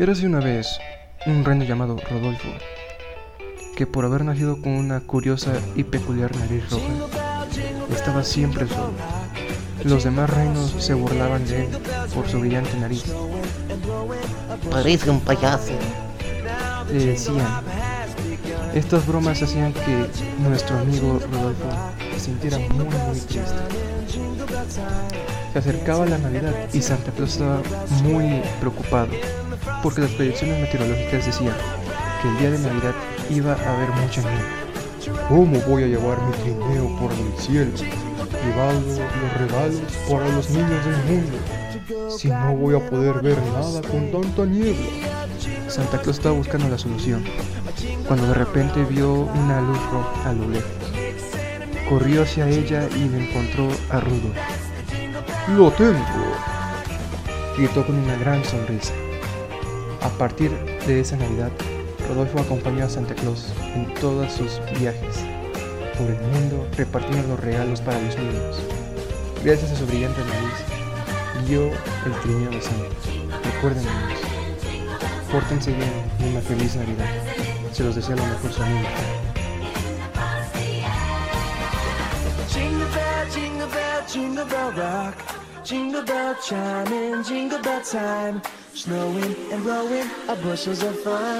Érase una vez un reino llamado Rodolfo, que por haber nacido con una curiosa y peculiar nariz roja, estaba siempre solo. Los demás reinos se burlaban de él por su brillante nariz. Parece un payaso. Le decían. Estas bromas hacían que nuestro amigo Rodolfo se sintiera muy muy triste. Se acercaba la Navidad y Santa Claus estaba muy preocupado porque las predicciones meteorológicas decían que el día de Navidad iba a haber mucha nieve. ¿Cómo voy a llevar mi trineo por el cielo? Llevando los regalos para los niños del mundo. Si no voy a poder ver nada con tanta niebla. Santa Claus estaba buscando la solución, cuando de repente vio una luz roja a lo lejos. Corrió hacia ella y le encontró a Rudolf. ¡Lo tengo! Gritó con una gran sonrisa. A partir de esa Navidad, Rodolfo acompañó a Santa Claus en todos sus viajes por el mundo repartiendo los regalos para los niños. Gracias a su brillante nariz, vio el trineo de Santa. Recuerden niños, pórtense bien y una feliz Navidad. Se los desea lo mejor su amigo. Jingle bell chime in, jingle bell time. Snowing and blowing, our bushels of fun.